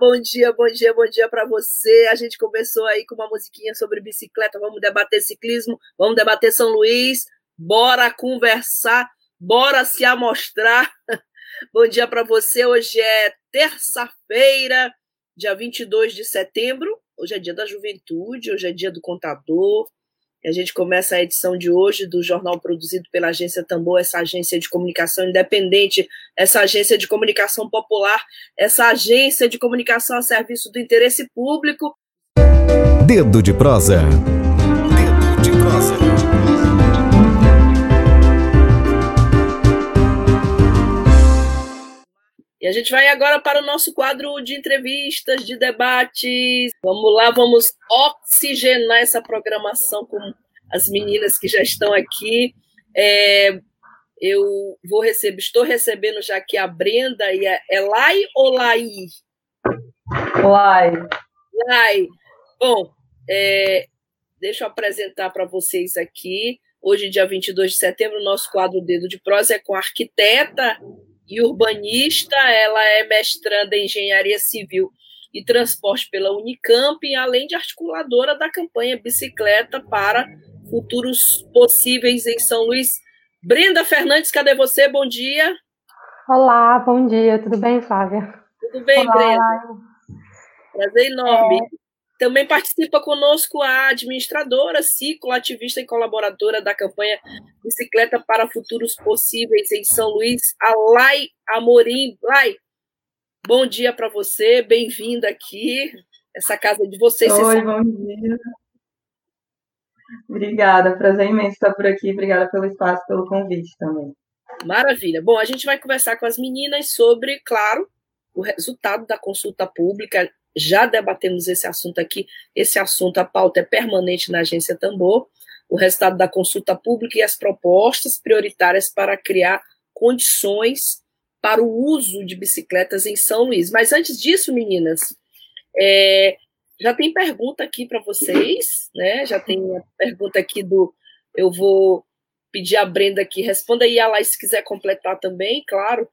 Bom dia, bom dia, bom dia para você. A gente começou aí com uma musiquinha sobre bicicleta. Vamos debater ciclismo, vamos debater São Luís. Bora conversar, bora se amostrar. bom dia para você. Hoje é terça-feira, dia 22 de setembro. Hoje é dia da juventude, hoje é dia do contador. E a gente começa a edição de hoje do jornal produzido pela agência Tambor, essa agência de comunicação independente, essa agência de comunicação popular, essa agência de comunicação a serviço do interesse público. Dedo de prosa. Dedo de prosa. E a gente vai agora para o nosso quadro de entrevistas, de debates. Vamos lá, vamos oxigenar essa programação com as meninas que já estão aqui. É, eu vou receber, estou recebendo já aqui a Brenda e a Elai ou Lai? Lai. Lai. Bom, é, deixa eu apresentar para vocês aqui. Hoje, dia 22 de setembro, o nosso quadro Dedo de Prosa é com a arquiteta e urbanista, ela é mestranda em engenharia civil e transporte pela Unicamp, além de articuladora da campanha Bicicleta para Futuros Possíveis em São Luís. Brenda Fernandes, cadê você? Bom dia. Olá, bom dia. Tudo bem, Flávia? Tudo bem, Olá. Brenda? Prazer enorme. É... Também participa conosco a administradora, ciclo, ativista e colaboradora da campanha Bicicleta para Futuros Possíveis em São Luís, a Lai Amorim. Lai, bom dia para você, bem-vinda aqui, essa casa de vocês. Oi, bom dia. Obrigada, prazer imenso estar por aqui, obrigada pelo espaço, pelo convite também. Maravilha. Bom, a gente vai conversar com as meninas sobre, claro, o resultado da consulta pública já debatemos esse assunto aqui. Esse assunto, a pauta é permanente na Agência Tambor. O resultado da consulta pública e as propostas prioritárias para criar condições para o uso de bicicletas em São Luís. Mas antes disso, meninas, é, já tem pergunta aqui para vocês, né? Já tem a pergunta aqui do. Eu vou pedir a Brenda que responda e a Laís, se quiser completar também, claro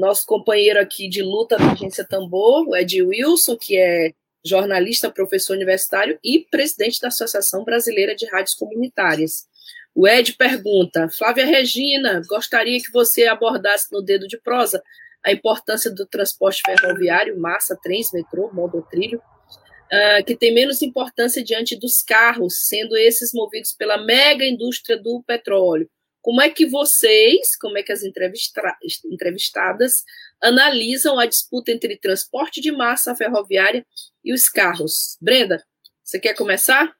nosso companheiro aqui de luta da agência Tambor, o Ed Wilson, que é jornalista, professor universitário e presidente da Associação Brasileira de Rádios Comunitárias. O Ed pergunta: Flávia Regina, gostaria que você abordasse no dedo de prosa a importância do transporte ferroviário, massa, trens, metrô, monotrilho, uh, que tem menos importância diante dos carros, sendo esses movidos pela mega indústria do petróleo. Como é que vocês, como é que as entrevistadas analisam a disputa entre transporte de massa ferroviária e os carros? Brenda, você quer começar?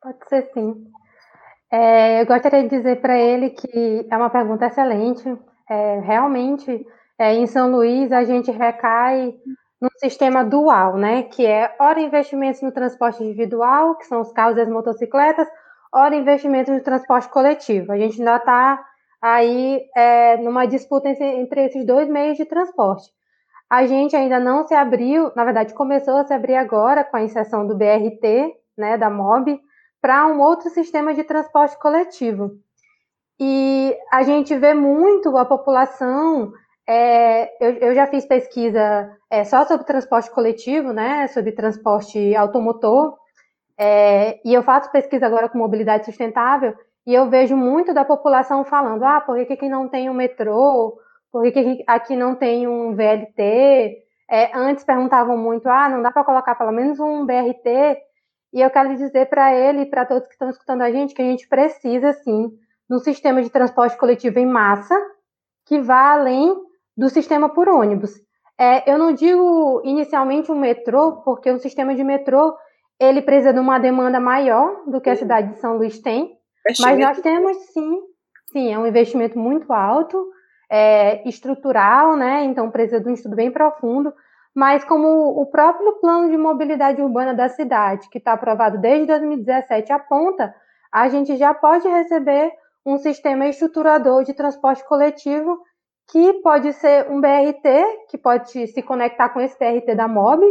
Pode ser sim. É, eu gostaria de dizer para ele que é uma pergunta excelente. É, realmente, é, em São Luís, a gente recai no sistema dual, né? Que é, ora, investimentos no transporte individual, que são os carros e as motocicletas, ora investimentos no transporte coletivo. A gente ainda está aí é, numa disputa entre, entre esses dois meios de transporte. A gente ainda não se abriu, na verdade, começou a se abrir agora com a inserção do BRT, né, da MOB, para um outro sistema de transporte coletivo. E a gente vê muito a população. É, eu, eu, já fiz pesquisa é, só sobre transporte coletivo, né, sobre transporte automotor, é, e eu faço pesquisa agora com mobilidade sustentável e eu vejo muito da população falando: ah, por que aqui não tem um metrô? Por que aqui não tem um VLT? É, antes perguntavam muito: ah, não dá para colocar pelo menos um BRT? E eu quero dizer para ele e para todos que estão escutando a gente que a gente precisa, sim, de um sistema de transporte coletivo em massa que vá além do sistema por ônibus. É, eu não digo inicialmente um metrô, porque o sistema de metrô ele precisa de uma demanda maior do que a cidade de São Luís tem, mas nós temos sim, sim, é um investimento muito alto, é, estrutural, né? Então precisa de um estudo bem profundo. Mas como o próprio plano de mobilidade urbana da cidade, que está aprovado desde 2017, aponta, a gente já pode receber um sistema estruturador de transporte coletivo que pode ser um BRT, que pode se conectar com esse BRT da MOB,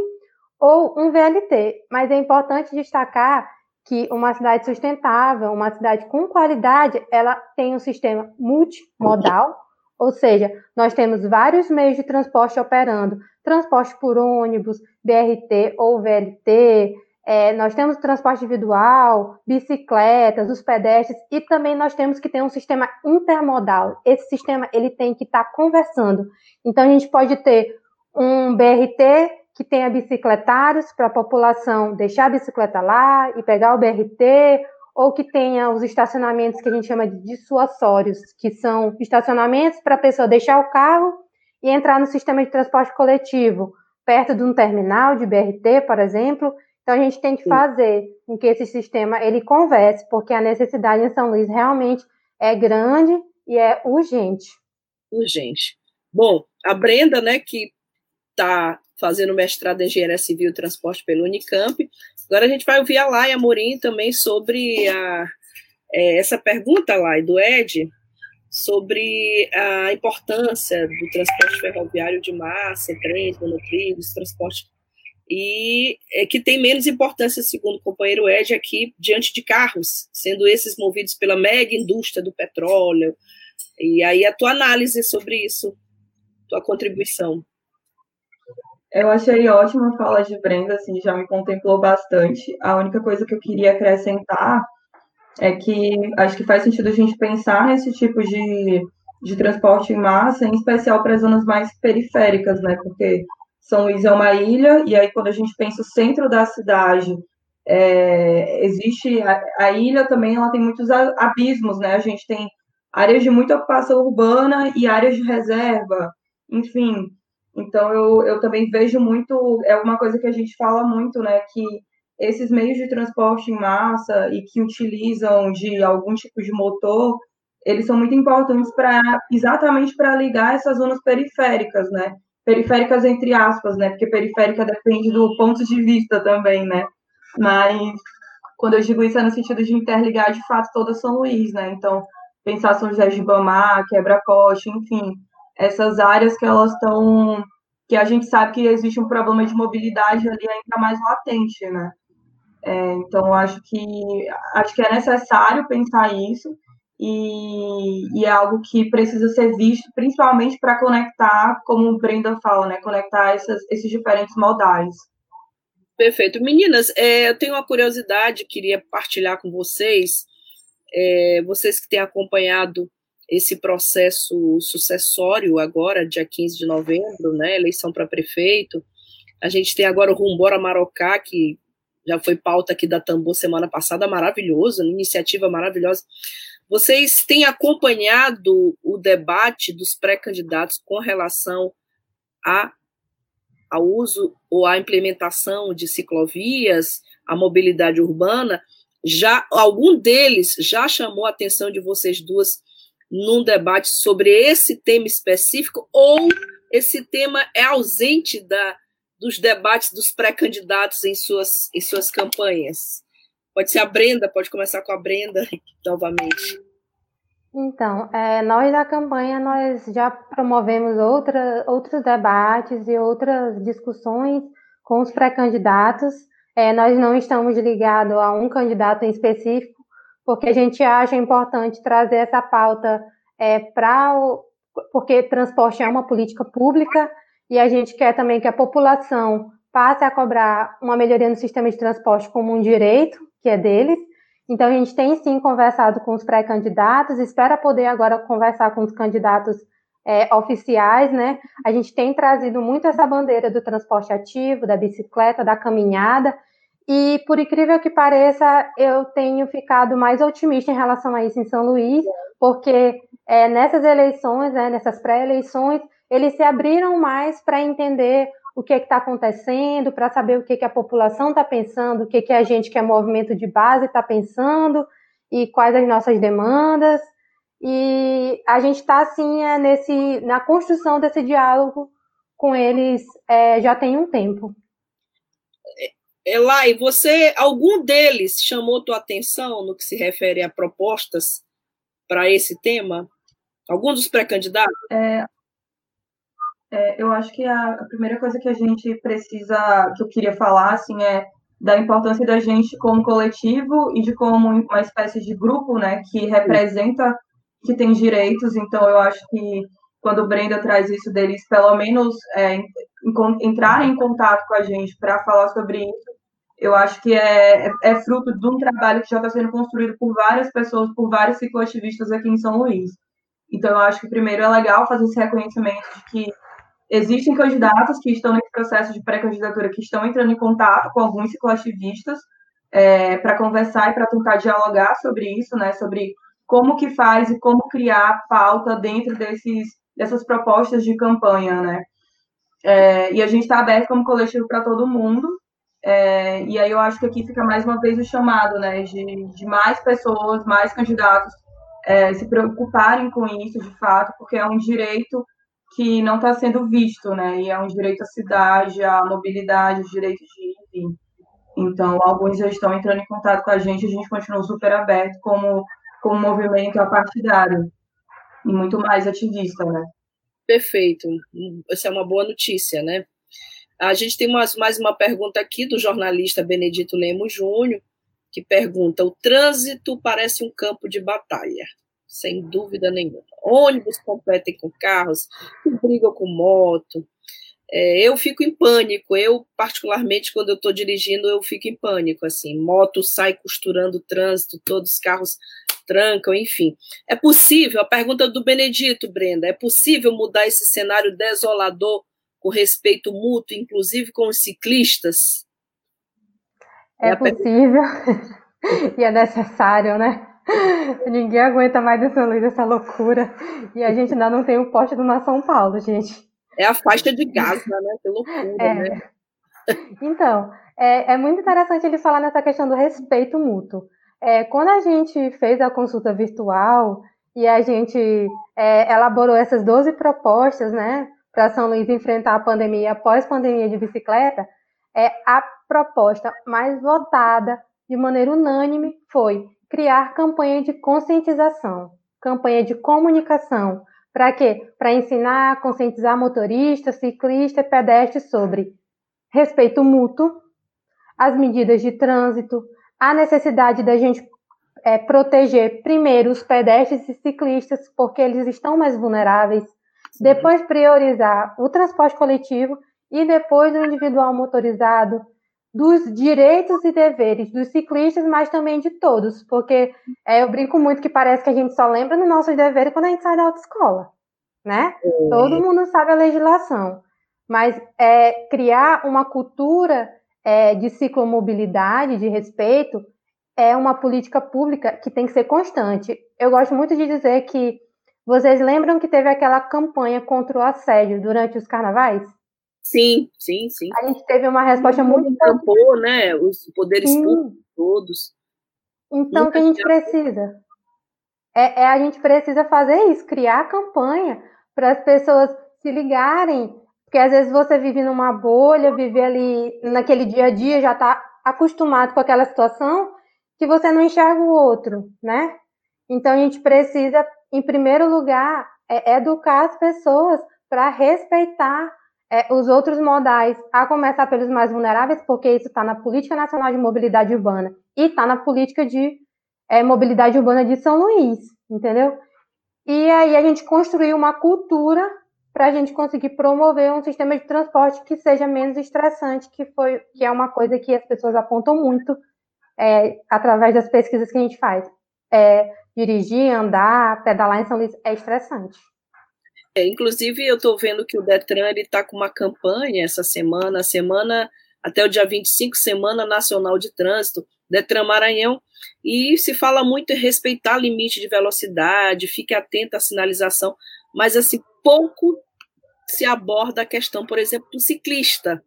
ou um VLT. Mas é importante destacar que uma cidade sustentável, uma cidade com qualidade, ela tem um sistema multimodal, ou seja, nós temos vários meios de transporte operando, transporte por ônibus, BRT ou VLT, é, nós temos transporte individual, bicicletas, os pedestres, e também nós temos que ter um sistema intermodal. Esse sistema ele tem que estar tá conversando. Então a gente pode ter um BRT que tenha bicicletários para a população deixar a bicicleta lá e pegar o BRT, ou que tenha os estacionamentos que a gente chama de dissuasórios, que são estacionamentos para a pessoa deixar o carro e entrar no sistema de transporte coletivo, perto de um terminal de BRT, por exemplo. Então a gente tem que fazer com que esse sistema ele converse, porque a necessidade em São Luís realmente é grande e é urgente. Urgente. Bom, a Brenda, né, que está fazendo mestrado em Engenharia Civil e Transporte pelo Unicamp. Agora a gente vai ouvir a Laia Morim também sobre a, é, essa pergunta, lá do Ed, sobre a importância do transporte ferroviário de massa, trens, monotrilhos, transporte e é, que tem menos importância, segundo o companheiro Ed, aqui, diante de carros, sendo esses movidos pela mega indústria do petróleo. E aí a tua análise sobre isso, tua contribuição. Eu achei ótima a fala de Brenda, assim, já me contemplou bastante. A única coisa que eu queria acrescentar é que acho que faz sentido a gente pensar nesse tipo de, de transporte em massa, em especial para as zonas mais periféricas, né? Porque São Luís é uma ilha, e aí quando a gente pensa o centro da cidade, é, existe a, a, ilha também, ela tem muitos abismos, né? A gente tem áreas de muita ocupação urbana e áreas de reserva, enfim. Então, eu, eu também vejo muito, é uma coisa que a gente fala muito, né, que esses meios de transporte em massa e que utilizam de algum tipo de motor, eles são muito importantes para exatamente para ligar essas zonas periféricas, né? Periféricas entre aspas, né? Porque periférica depende do ponto de vista também, né? Mas quando eu digo isso é no sentido de interligar de fato toda São Luís, né? Então, pensar São José de Bamar, Quebra-Coste, enfim, essas áreas que elas estão que a gente sabe que existe um problema de mobilidade ali ainda mais latente, né? É, então acho que acho que é necessário pensar isso e, e é algo que precisa ser visto, principalmente para conectar, como o Brenda fala, né? Conectar essas, esses diferentes modais. Perfeito. Meninas, é, eu tenho uma curiosidade, queria partilhar com vocês, é, vocês que têm acompanhado esse processo sucessório agora, dia 15 de novembro, né, eleição para prefeito. A gente tem agora o Rumbora Marocá, que já foi pauta aqui da Tambor semana passada, maravilhoso, iniciativa maravilhosa. Vocês têm acompanhado o debate dos pré-candidatos com relação a, ao uso ou à implementação de ciclovias, a mobilidade urbana? Já algum deles já chamou a atenção de vocês duas num debate sobre esse tema específico ou esse tema é ausente da, dos debates dos pré-candidatos em suas, em suas campanhas? Pode ser a Brenda, pode começar com a Brenda novamente. Então, é, nós da campanha, nós já promovemos outra, outros debates e outras discussões com os pré-candidatos. É, nós não estamos ligados a um candidato em específico, porque a gente acha importante trazer essa pauta é, para. Porque transporte é uma política pública e a gente quer também que a população passe a cobrar uma melhoria no sistema de transporte como um direito, que é deles. Então, a gente tem sim conversado com os pré-candidatos, espera poder agora conversar com os candidatos é, oficiais, né? A gente tem trazido muito essa bandeira do transporte ativo, da bicicleta, da caminhada, e, por incrível que pareça, eu tenho ficado mais otimista em relação a isso em São Luís, porque é, nessas eleições, né, nessas pré-eleições, eles se abriram mais para entender o que é está acontecendo, para saber o que, que a população está pensando, o que, que a gente que é movimento de base está pensando e quais as nossas demandas. E a gente está assim é, nesse na construção desse diálogo com eles é, já tem um tempo. Elai, você, algum deles chamou tua atenção no que se refere a propostas para esse tema? Algum dos pré-candidatos? É, é, eu acho que a, a, primeira coisa que a gente precisa, que eu queria falar, assim, é da importância da gente como coletivo e de como uma espécie de grupo, né, que representa, que tem direitos. Então, eu acho que quando o Brenda traz isso deles, pelo menos é, entrarem em contato com a gente para falar sobre isso, eu acho que é, é, é, fruto de um trabalho que já está sendo construído por várias pessoas, por vários cicloativistas aqui em São Luís. Então, eu acho que primeiro é legal fazer esse reconhecimento de que existem candidatos que estão nesse processo de pré-candidatura, que estão entrando em contato com alguns cicloativistas é, para conversar e para tentar dialogar sobre isso, né, sobre como que faz e como criar pauta dentro desses dessas propostas de campanha, né? É, e a gente está aberto como coletivo para todo mundo. É, e aí eu acho que aqui fica mais uma vez o chamado, né, de, de mais pessoas, mais candidatos é, se preocuparem com isso de fato, porque é um direito que não está sendo visto, né? E é um direito à cidade, à mobilidade, os direitos de ir. Então, alguns já estão entrando em contato com a gente, a gente continua super aberto como, como movimento apartidário e muito mais ativista, né? Perfeito. Essa é uma boa notícia, né? A gente tem mais, mais uma pergunta aqui do jornalista Benedito Lemos Júnior, que pergunta: o trânsito parece um campo de batalha, sem dúvida nenhuma. Ônibus competem com carros, brigam com moto. É, eu fico em pânico. Eu, particularmente, quando eu estou dirigindo, eu fico em pânico. Assim, moto sai costurando o trânsito, todos os carros trancam, enfim. É possível, a pergunta do Benedito, Brenda, é possível mudar esse cenário desolador com respeito mútuo, inclusive com os ciclistas? É, é possível e é necessário, né? Ninguém aguenta mais dessa luz, dessa loucura. E a gente ainda não tem o poste do São Paulo, gente. É a faixa de Gaza, né? Que loucura, é. né? Então, é, é muito interessante ele falar nessa questão do respeito mútuo. É, quando a gente fez a consulta virtual e a gente é, elaborou essas 12 propostas, né, para São Luís enfrentar a pandemia após pandemia de bicicleta, é, a proposta mais votada de maneira unânime foi criar campanha de conscientização, campanha de comunicação. Para quê? Para ensinar, conscientizar motoristas, ciclistas e pedestres sobre respeito mútuo, as medidas de trânsito, a necessidade da gente é, proteger primeiro os pedestres e ciclistas, porque eles estão mais vulneráveis, Sim. depois priorizar o transporte coletivo e depois o individual motorizado, dos direitos e deveres dos ciclistas, mas também de todos, porque é, eu brinco muito que parece que a gente só lembra dos nossos deveres quando a gente sai da autoescola, né? É. Todo mundo sabe a legislação, mas é, criar uma cultura é, de ciclomobilidade, de respeito, é uma política pública que tem que ser constante. Eu gosto muito de dizer que vocês lembram que teve aquela campanha contra o assédio durante os carnavais? Sim, sim, sim. A gente teve uma resposta muito. Encampou, né? Os poderes sim. públicos todos. Então, o que a gente precisa? É, é, a gente precisa fazer isso, criar campanha para as pessoas se ligarem porque às vezes você vive numa bolha, vive ali naquele dia a dia, já está acostumado com aquela situação, que você não enxerga o outro, né? Então a gente precisa, em primeiro lugar, é educar as pessoas para respeitar é, os outros modais, a começar pelos mais vulneráveis, porque isso está na Política Nacional de Mobilidade Urbana e está na Política de é, Mobilidade Urbana de São Luís, entendeu? E aí a gente construiu uma cultura para a gente conseguir promover um sistema de transporte que seja menos estressante, que foi que é uma coisa que as pessoas apontam muito é, através das pesquisas que a gente faz. É, dirigir, andar, pedalar em São Luís é estressante. É, inclusive, eu estou vendo que o Detran está com uma campanha essa semana, a semana até o dia 25, Semana Nacional de Trânsito, Detran Maranhão, e se fala muito em respeitar limite de velocidade, fique atento à sinalização, mas assim, pouco se aborda a questão, por exemplo, do ciclista.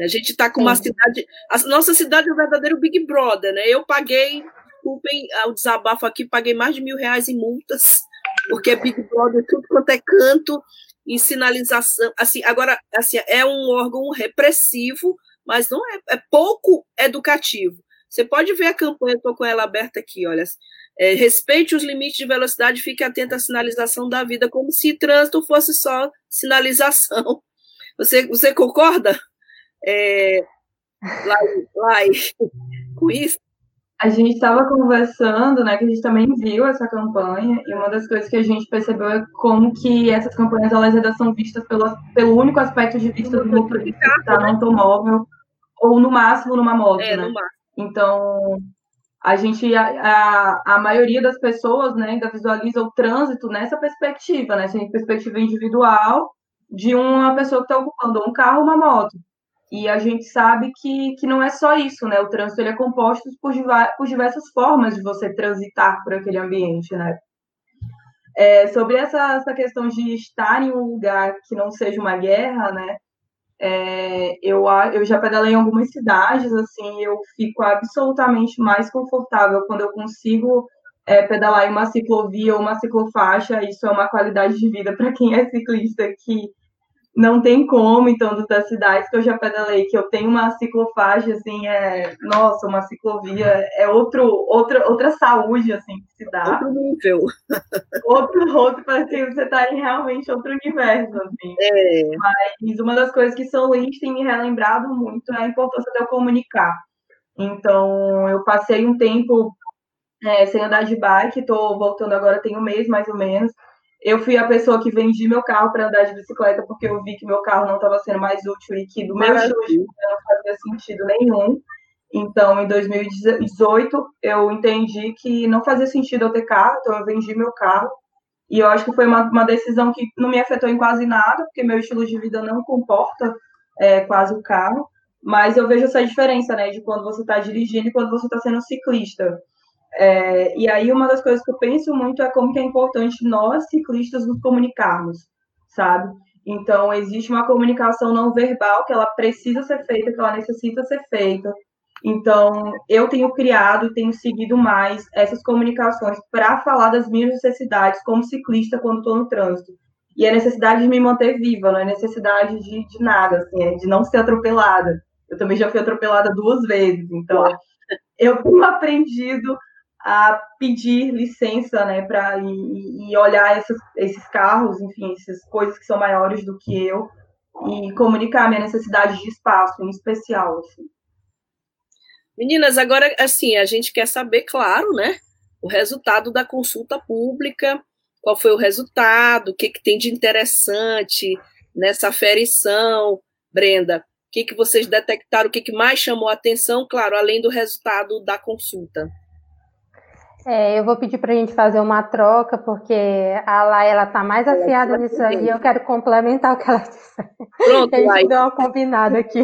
A gente está com uma Sim. cidade. A nossa cidade é o verdadeiro Big Brother, né? Eu paguei, desculpem o desabafo aqui, paguei mais de mil reais em multas, porque Big Brother tudo quanto é canto, e sinalização. Assim, agora, assim, é um órgão repressivo, mas não é, é pouco educativo. Você pode ver a campanha, estou com ela aberta aqui, olha. É, respeite os limites de velocidade, fique atento à sinalização da vida, como se trânsito fosse só sinalização. Você, você concorda? É, lá, lá, com isso? A gente estava conversando, né, que a gente também viu essa campanha, e uma das coisas que a gente percebeu é como que essas campanhas elas ainda são vistas pelo, pelo único aspecto de vista do motorista que está no automóvel, ou no máximo numa moto, é, né? Então, a gente, a, a, a, maioria das pessoas, né, ainda visualiza o trânsito nessa perspectiva, né, essa perspectiva individual de uma pessoa que está ocupando um carro ou uma moto. E a gente sabe que, que não é só isso, né? O trânsito ele é composto por, por diversas formas de você transitar por aquele ambiente, né? É, sobre essa, essa questão de estar em um lugar que não seja uma guerra, né? É, eu, eu já pedalei em algumas cidades, assim, eu fico absolutamente mais confortável quando eu consigo é, pedalar em uma ciclovia ou uma ciclofaixa. Isso é uma qualidade de vida para quem é ciclista que não tem como, então, das cidades que eu já pedalei, que eu tenho uma ciclofaixa, assim, é, nossa, uma ciclovia, é outro, outra, outra saúde, assim, que se dá. Outro nível. Outro, outro, parece que você está em realmente outro universo, assim. É. Mas uma das coisas que São Luís tem me relembrado muito é a importância de eu comunicar. Então, eu passei um tempo é, sem andar de bike, estou voltando agora, tem um mês, mais ou menos, eu fui a pessoa que vendi meu carro para andar de bicicleta porque eu vi que meu carro não estava sendo mais útil e que do meu estilo de vida não fazia sentido nenhum. Então, em 2018, eu entendi que não fazia sentido eu ter carro, então eu vendi meu carro. E eu acho que foi uma, uma decisão que não me afetou em quase nada, porque meu estilo de vida não comporta é, quase o carro. Mas eu vejo essa diferença, né, de quando você está dirigindo e quando você está sendo ciclista. É, e aí uma das coisas que eu penso muito é como que é importante nós, ciclistas, nos comunicarmos, sabe? Então, existe uma comunicação não verbal que ela precisa ser feita, que ela necessita ser feita. Então, eu tenho criado e tenho seguido mais essas comunicações para falar das minhas necessidades como ciclista quando estou no trânsito. E a necessidade de me manter viva, não é necessidade de, de nada, assim, é de não ser atropelada. Eu também já fui atropelada duas vezes, então eu tenho aprendido a pedir licença, né, para e, e, olhar esses, carros, enfim, essas coisas que são maiores do que eu e comunicar minha necessidade de espaço, em especial. Assim. Meninas, agora assim a gente quer saber, claro, né, o resultado da consulta pública, qual foi o resultado, o que, que tem de interessante nessa aferição, Brenda. O que, que vocês detectaram, o que, que mais chamou a atenção, claro, além do resultado da consulta? É, eu vou pedir para a gente fazer uma troca, porque a Lai ela está mais afiada nisso aí e eu quero complementar o que ela disse. Pronto, a gente Lai. deu uma combinada aqui.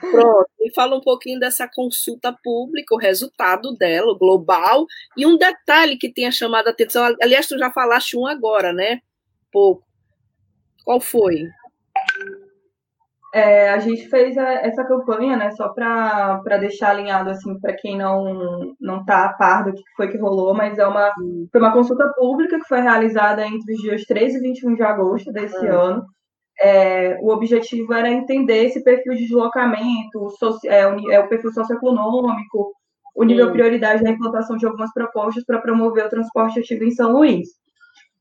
Pronto, me fala um pouquinho dessa consulta pública, o resultado dela, o global, e um detalhe que tenha chamado a atenção. Aliás, tu já falaste um agora, né? Pouco. Qual foi? É, a gente fez a, essa campanha, né, só para deixar alinhado, assim, para quem não não está a par do que foi que rolou, mas é uma, foi uma consulta pública que foi realizada entre os dias 13 e 21 de agosto desse é. ano. É, o objetivo era entender esse perfil de deslocamento, o, é, o, é, o perfil socioeconômico, o nível de prioridade da implantação de algumas propostas para promover o transporte ativo em São Luís.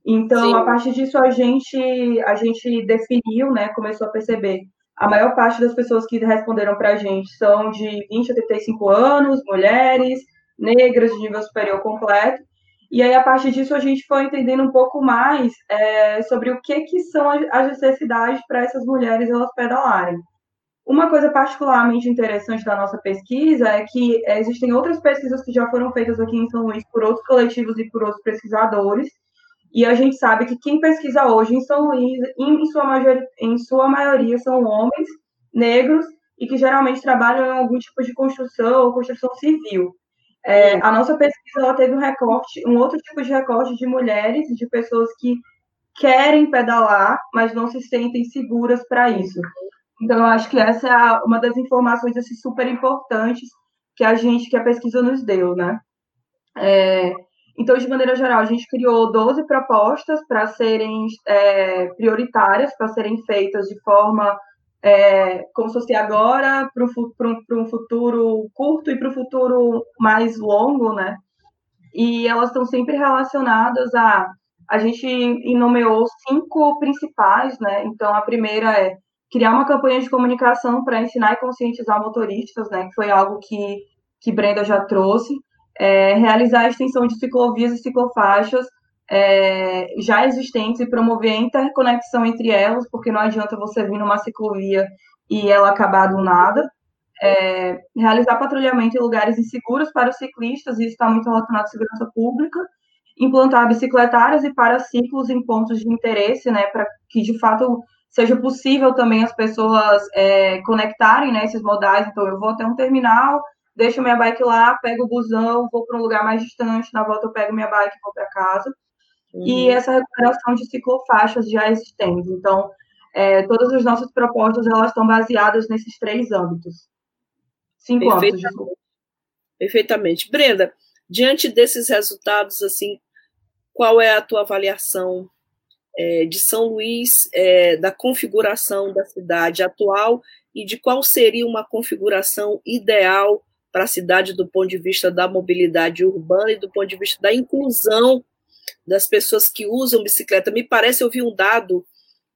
Então, Sim. a partir disso, a gente, a gente definiu, né, começou a perceber a maior parte das pessoas que responderam para a gente são de 20 a 35 anos, mulheres, negras de nível superior completo. E aí, a partir disso, a gente foi entendendo um pouco mais é, sobre o que, que são as necessidades para essas mulheres elas pedalarem. Uma coisa particularmente interessante da nossa pesquisa é que existem outras pesquisas que já foram feitas aqui em São Luís por outros coletivos e por outros pesquisadores, e a gente sabe que quem pesquisa hoje em São Luís, em sua, maioria, em sua maioria, são homens negros e que geralmente trabalham em algum tipo de construção ou construção civil. É, a nossa pesquisa ela teve um recorte, um outro tipo de recorte de mulheres, de pessoas que, querem pedalar, mas não se sentem seguras para isso. Então, eu acho que essa é uma das informações assim, super importantes que a gente, que a pesquisa nos deu, né? É, então, de maneira geral, a gente criou 12 propostas para serem é, prioritárias, para serem feitas de forma é, como se fosse agora, para um, um futuro curto e para o futuro mais longo, né? E elas estão sempre relacionadas a. A gente nomeou cinco principais, né? Então, a primeira é criar uma campanha de comunicação para ensinar e conscientizar motoristas, né? Que foi algo que, que Brenda já trouxe é, realizar a extensão de ciclovias e ciclofaixas é, já existentes e promover a interconexão entre elas, porque não adianta você vir numa ciclovia e ela acabar do nada. É, realizar patrulhamento em lugares inseguros para os ciclistas, isso está muito relacionado à segurança pública. Implantar bicicletárias e paraciclos em pontos de interesse, né, para que de fato seja possível também as pessoas é, conectarem né, esses modais. Então, eu vou até um terminal, deixo minha bike lá, pego o busão, vou para um lugar mais distante, na volta eu pego minha bike e vou para casa. Uhum. E essa recuperação de ciclofaixas já existentes. Então, é, todas as nossas propostas elas estão baseadas nesses três âmbitos. Cinco âmbitos, desculpa. Perfeitamente. Brenda, diante desses resultados, assim, qual é a tua avaliação é, de São Luís, é, da configuração da cidade atual e de qual seria uma configuração ideal para a cidade do ponto de vista da mobilidade urbana e do ponto de vista da inclusão das pessoas que usam bicicleta. Me parece, eu vi um dado,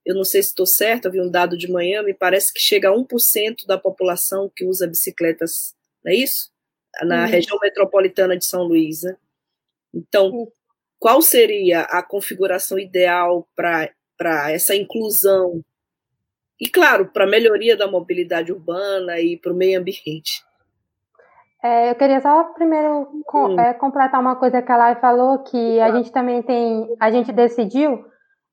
eu não sei se estou certo, eu vi um dado de manhã, me parece que chega a 1% da população que usa bicicletas, não é isso? Na região metropolitana de São Luís. Né? Então, qual seria a configuração ideal para essa inclusão? E, claro, para a melhoria da mobilidade urbana e para o meio ambiente. É, eu queria só primeiro com, é, completar uma coisa que a Lai falou, que a gente também tem, a gente decidiu,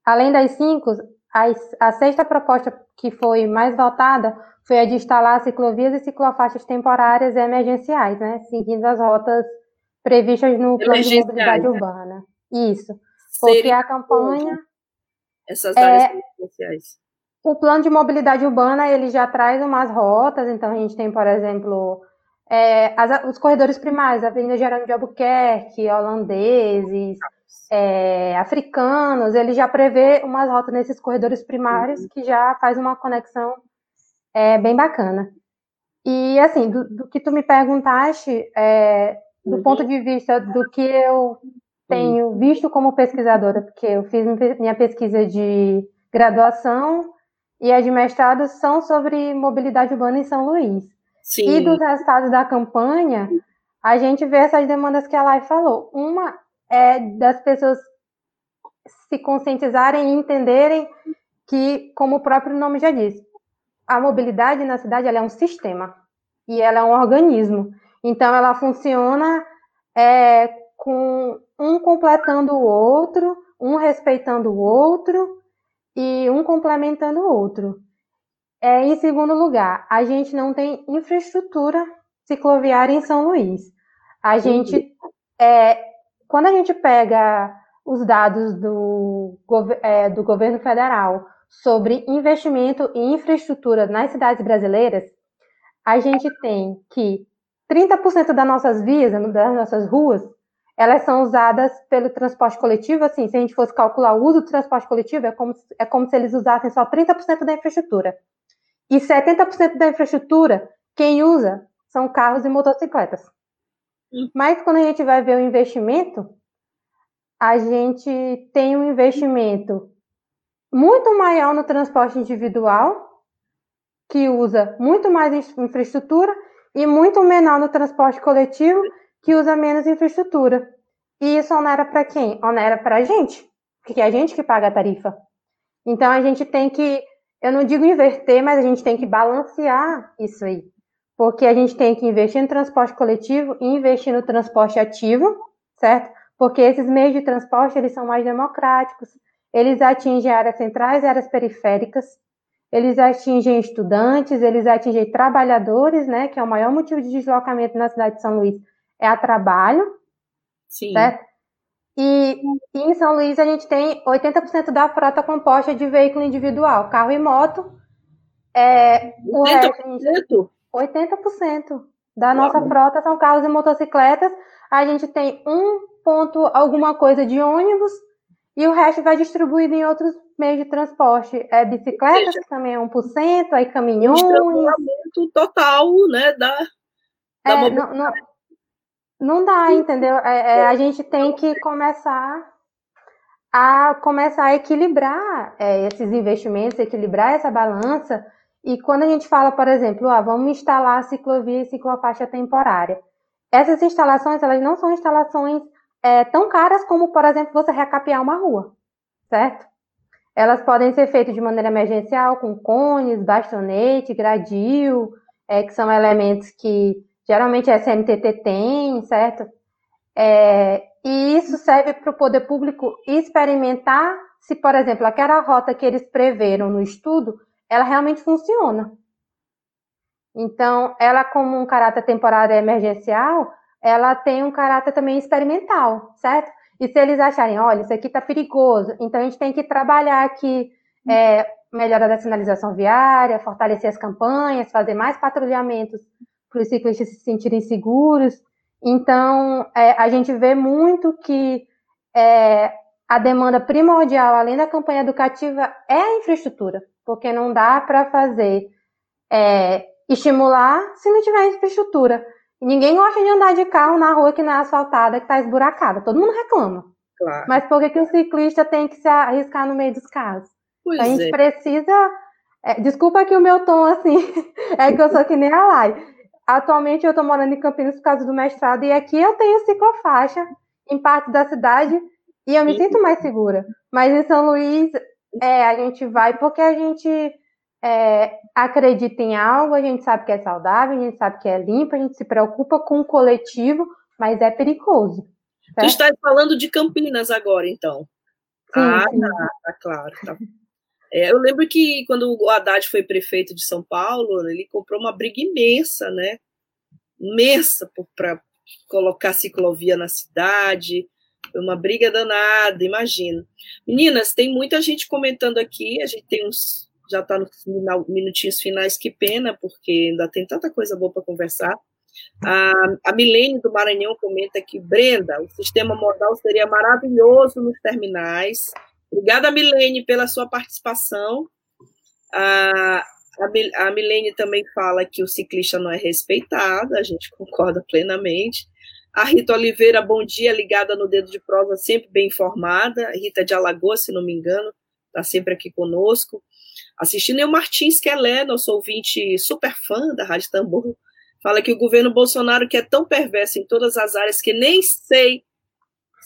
além das cinco, a, a sexta proposta que foi mais votada foi a de instalar ciclovias e ciclofaixas temporárias e emergenciais, né, seguindo as rotas previstas no plano de mobilidade né? urbana. Isso, porque Seria a campanha... Essas áreas é, emergenciais. O plano de mobilidade urbana, ele já traz umas rotas, então a gente tem, por exemplo é, as, os corredores primários, Avenida Gerônimo de Albuquerque, holandeses, é, africanos, ele já prevê umas rotas nesses corredores primários que já faz uma conexão é, bem bacana. E, assim, do, do que tu me perguntaste, é, do uhum. ponto de vista do que eu tenho visto como pesquisadora, porque eu fiz minha pesquisa de graduação e a de mestrado são sobre mobilidade urbana em São Luís. Sim. E dos resultados da campanha, a gente vê essas demandas que a Lai falou. Uma é das pessoas se conscientizarem e entenderem que, como o próprio nome já diz, a mobilidade na cidade é um sistema e ela é um organismo. Então, ela funciona é, com um completando o outro, um respeitando o outro e um complementando o outro. É, em segundo lugar, a gente não tem infraestrutura cicloviária em São Luís. A gente, é, quando a gente pega os dados do, é, do governo federal sobre investimento em infraestrutura nas cidades brasileiras, a gente tem que 30% das nossas vias, das nossas ruas, elas são usadas pelo transporte coletivo. Assim, se a gente fosse calcular o uso do transporte coletivo, é como, é como se eles usassem só 30% da infraestrutura. E 70% da infraestrutura, quem usa são carros e motocicletas. Mas quando a gente vai ver o investimento, a gente tem um investimento muito maior no transporte individual, que usa muito mais infraestrutura, e muito menor no transporte coletivo, que usa menos infraestrutura. E isso onera para quem? Onera para a gente, porque é a gente que paga a tarifa. Então a gente tem que eu não digo inverter, mas a gente tem que balancear isso aí. Porque a gente tem que investir no transporte coletivo e investir no transporte ativo, certo? Porque esses meios de transporte, eles são mais democráticos, eles atingem áreas centrais e áreas periféricas, eles atingem estudantes, eles atingem trabalhadores, né, que é o maior motivo de deslocamento na cidade de São Luís, é a trabalho, Sim. certo? E, e em São Luís a gente tem 80% da frota composta de veículo individual, carro e moto. É, 80%? 80% da nossa frota são carros e motocicletas. A gente tem um ponto, alguma coisa de ônibus, e o resto vai distribuído em outros meios de transporte. É bicicletas, seja, que também é 1%, aí caminhões. O total, né, da, da é, não, não, não, dá, entendeu? É, é, a gente tem que começar a começar a equilibrar é, esses investimentos, equilibrar essa balança. E quando a gente fala, por exemplo, ah, vamos instalar ciclovia e ciclofaixa temporária. Essas instalações, elas não são instalações é, tão caras como, por exemplo, você recapear uma rua, certo? Elas podem ser feitas de maneira emergencial, com cones, bastonete, gradil, é, que são elementos que geralmente a SMTT tem, certo? É, e isso serve para o poder público experimentar se, por exemplo, aquela rota que eles preveram no estudo, ela realmente funciona. Então, ela como um caráter temporário emergencial, ela tem um caráter também experimental, certo? E se eles acharem, olha, isso aqui está perigoso, então a gente tem que trabalhar aqui é, melhora da sinalização viária, fortalecer as campanhas, fazer mais patrulhamentos para os ciclistas se sentirem seguros. Então, é, a gente vê muito que é, a demanda primordial, além da campanha educativa, é a infraestrutura, porque não dá para fazer é, estimular se não tiver infraestrutura. Ninguém gosta de andar de carro na rua que não é asfaltada, que está esburacada. Todo mundo reclama. Claro. Mas por que, que o ciclista tem que se arriscar no meio dos carros? Pois a gente é. precisa. É, desculpa aqui o meu tom assim, é que eu sou que nem a Lai. Atualmente eu estou morando em Campinas por causa do mestrado e aqui eu tenho ciclofaixa em parte da cidade e eu me Sim. sinto mais segura. Mas em São Luís, é, a gente vai porque a gente é, acredita em algo, a gente sabe que é saudável, a gente sabe que é limpo, a gente se preocupa com o coletivo, mas é perigoso. Certo? Tu estás falando de Campinas agora, então. Sim, ah, sim. Tá, tá, claro. Tá. É, eu lembro que quando o Haddad foi prefeito de São Paulo, ele comprou uma briga imensa, né? Imensa para colocar ciclovia na cidade. Foi uma briga danada, imagina. Meninas, tem muita gente comentando aqui, a gente tem uns já está nos minutinhos finais, que pena, porque ainda tem tanta coisa boa para conversar. A, a Milene do Maranhão comenta que, Brenda, o sistema modal seria maravilhoso nos terminais. Obrigada, Milene, pela sua participação. A, Milene também fala que o ciclista não é respeitado, a gente concorda plenamente. A Rita Oliveira, bom dia, ligada no dedo de prova, sempre bem informada. Rita de Alagoas, se não me engano, está sempre aqui conosco assistindo. E o Martins Kelé, nosso ouvinte super fã da Rádio Tambor, fala que o governo Bolsonaro, que é tão perverso em todas as áreas que nem sei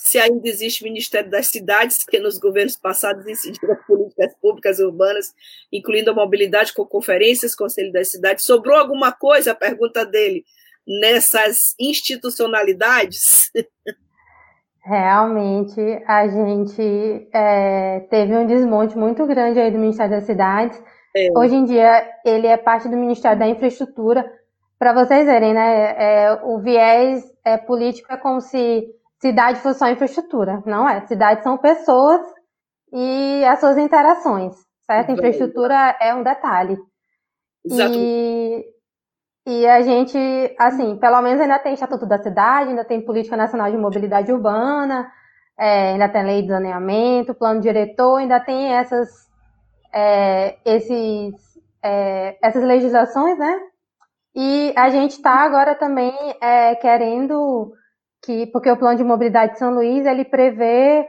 se ainda existe Ministério das Cidades, que nos governos passados incidiram políticas públicas urbanas, incluindo a mobilidade com conferências, Conselho das Cidades. Sobrou alguma coisa, a pergunta dele, nessas institucionalidades? Realmente, a gente é, teve um desmonte muito grande aí do Ministério das Cidades. É. Hoje em dia, ele é parte do Ministério da Infraestrutura. Para vocês verem, né? É, o viés é, político é como se cidade fosse só infraestrutura. Não é. Cidades são pessoas e as suas interações, certo? Infraestrutura é um detalhe. Exato. E e a gente, assim, pelo menos ainda tem Estatuto da Cidade, ainda tem Política Nacional de Mobilidade Urbana, é, ainda tem Lei de Zoneamento, Plano Diretor, ainda tem essas, é, esses, é, essas legislações, né? E a gente está agora também é, querendo que, porque o Plano de Mobilidade de São Luís, ele prevê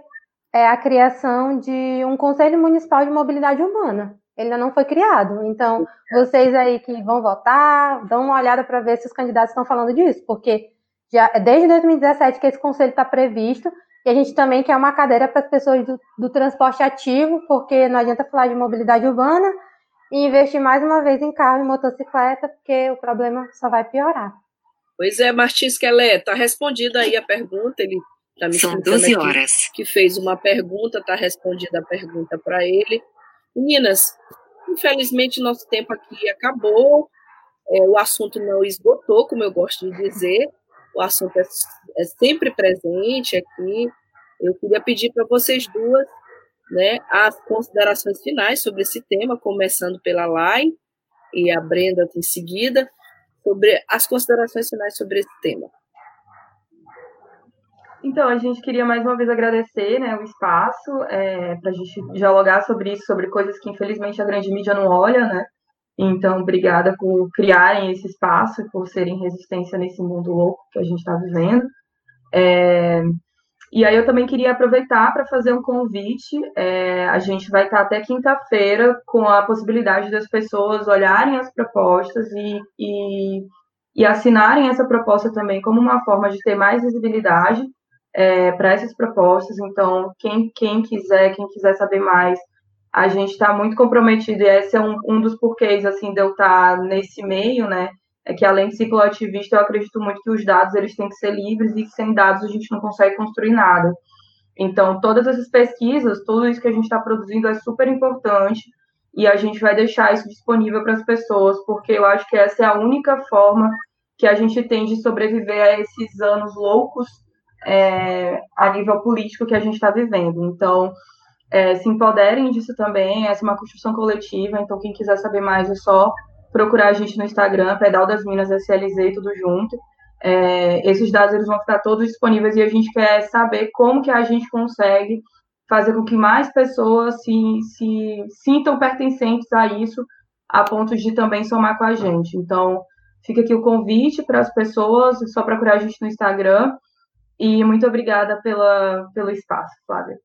é, a criação de um Conselho Municipal de Mobilidade Urbana ele ainda não foi criado. Então, vocês aí que vão votar, dão uma olhada para ver se os candidatos estão falando disso, porque já desde 2017 que esse conselho está previsto, e a gente também quer uma cadeira para as pessoas do, do, transporte ativo, porque não adianta falar de mobilidade urbana e investir mais uma vez em carro e motocicleta, porque o problema só vai piorar. Pois é, Martins Kelé, está respondida aí a pergunta, ele está me São 12 horas. que fez uma pergunta, está respondida a pergunta para ele. Meninas, infelizmente nosso tempo aqui acabou, é, o assunto não esgotou, como eu gosto de dizer, o assunto é, é sempre presente aqui, eu queria pedir para vocês duas né, as considerações finais sobre esse tema, começando pela Lai e a Brenda em seguida, sobre as considerações finais sobre esse tema. Então, a gente queria mais uma vez agradecer né, o espaço é, para a gente dialogar sobre isso, sobre coisas que infelizmente a grande mídia não olha, né? Então, obrigada por criarem esse espaço e por serem resistência nesse mundo louco que a gente está vivendo. É, e aí eu também queria aproveitar para fazer um convite. É, a gente vai estar até quinta-feira com a possibilidade das pessoas olharem as propostas e, e, e assinarem essa proposta também como uma forma de ter mais visibilidade é, para essas propostas. Então, quem, quem quiser, quem quiser saber mais, a gente está muito comprometido, e esse é um, um dos porquês, assim, de eu estar tá nesse meio, né, é que além de cicloativista, eu acredito muito que os dados, eles têm que ser livres, e que sem dados a gente não consegue construir nada. Então, todas essas pesquisas, tudo isso que a gente está produzindo é super importante, e a gente vai deixar isso disponível para as pessoas, porque eu acho que essa é a única forma que a gente tem de sobreviver a esses anos loucos é, a nível político que a gente está vivendo. Então, é, se empoderem disso também, essa é uma construção coletiva, então quem quiser saber mais é só procurar a gente no Instagram, Pedal das Minas SLZ, tudo junto. É, esses dados eles vão ficar todos disponíveis e a gente quer saber como que a gente consegue fazer com que mais pessoas se, se sintam pertencentes a isso, a ponto de também somar com a gente. Então, fica aqui o convite para as pessoas, é só procurar a gente no Instagram. E muito obrigada pela, pelo espaço, Flávia.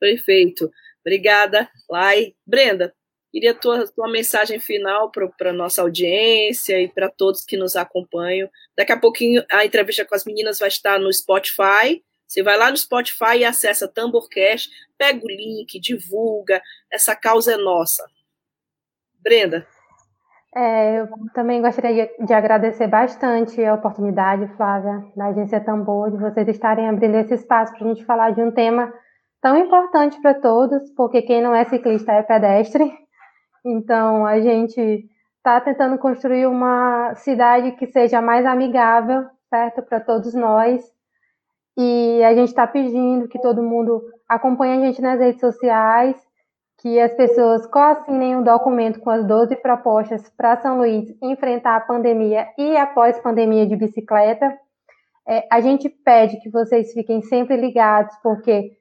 Perfeito. Obrigada, Lai. Brenda, queria a tua, tua mensagem final para a nossa audiência e para todos que nos acompanham. Daqui a pouquinho a entrevista com as meninas vai estar no Spotify. Você vai lá no Spotify e acessa Tamborcast, pega o link, divulga. Essa causa é nossa. Brenda. É, eu também gostaria de agradecer bastante a oportunidade, Flávia, da Agência Tambor, de vocês estarem abrindo esse espaço para a gente falar de um tema tão importante para todos, porque quem não é ciclista é pedestre. Então, a gente está tentando construir uma cidade que seja mais amigável, certo, para todos nós. E a gente está pedindo que todo mundo acompanhe a gente nas redes sociais, que as pessoas coassinem um documento com as 12 propostas para São Luís enfrentar a pandemia e após pandemia de bicicleta. É, a gente pede que vocês fiquem sempre ligados, porque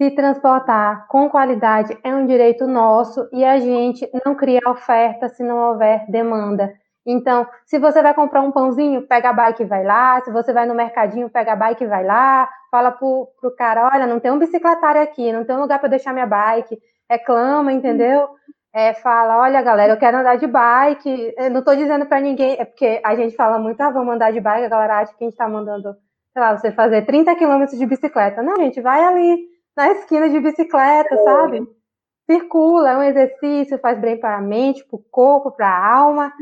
se transportar com qualidade é um direito nosso e a gente não cria oferta se não houver demanda. Então, se você vai comprar um pãozinho, pega a bike e vai lá. Se você vai no mercadinho, pega a bike e vai lá. Fala pro, pro cara, olha, não tem um bicicletário aqui, não tem um lugar para deixar minha bike reclama, entendeu? É, fala, olha, galera, eu quero andar de bike. Eu não estou dizendo para ninguém, é porque a gente fala muito, ah, vamos andar de bike, a galera acha que a gente está mandando, sei lá, você fazer 30 quilômetros de bicicleta. Não, gente, vai ali na esquina de bicicleta, sabe? Circula, é um exercício, faz bem para a mente, para o corpo, para a alma.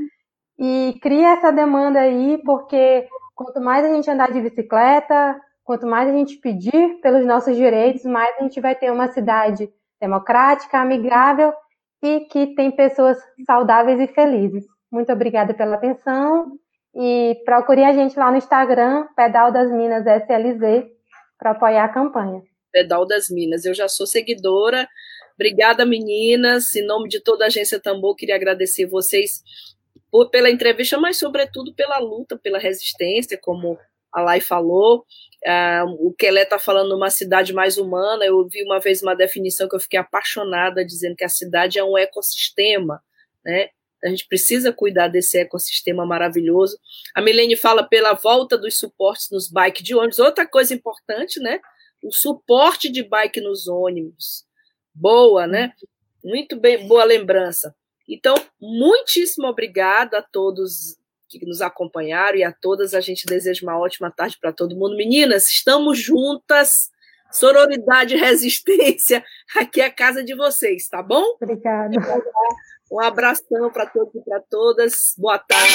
E cria essa demanda aí, porque quanto mais a gente andar de bicicleta, quanto mais a gente pedir pelos nossos direitos, mais a gente vai ter uma cidade democrática, amigável e que tem pessoas saudáveis e felizes. Muito obrigada pela atenção e procure a gente lá no Instagram, Pedal das Minas SLZ, para apoiar a campanha. Pedal das Minas, eu já sou seguidora. Obrigada, meninas. Em nome de toda a agência Tambor, queria agradecer vocês por, pela entrevista, mas sobretudo pela luta, pela resistência, como a Lai falou. Uh, o Kelé está falando uma cidade mais humana. Eu vi uma vez uma definição que eu fiquei apaixonada, dizendo que a cidade é um ecossistema, né? A gente precisa cuidar desse ecossistema maravilhoso. A Milene fala pela volta dos suportes nos bike de ônibus. Outra coisa importante, né? O suporte de bike nos ônibus. Boa, né? Muito bem, boa lembrança. Então, muitíssimo obrigada a todos que nos acompanharam e a todas a gente deseja uma ótima tarde para todo mundo. Meninas, estamos juntas. Sororidade e resistência, aqui é a casa de vocês, tá bom? Obrigada. Um abração para todos e para todas. Boa tarde.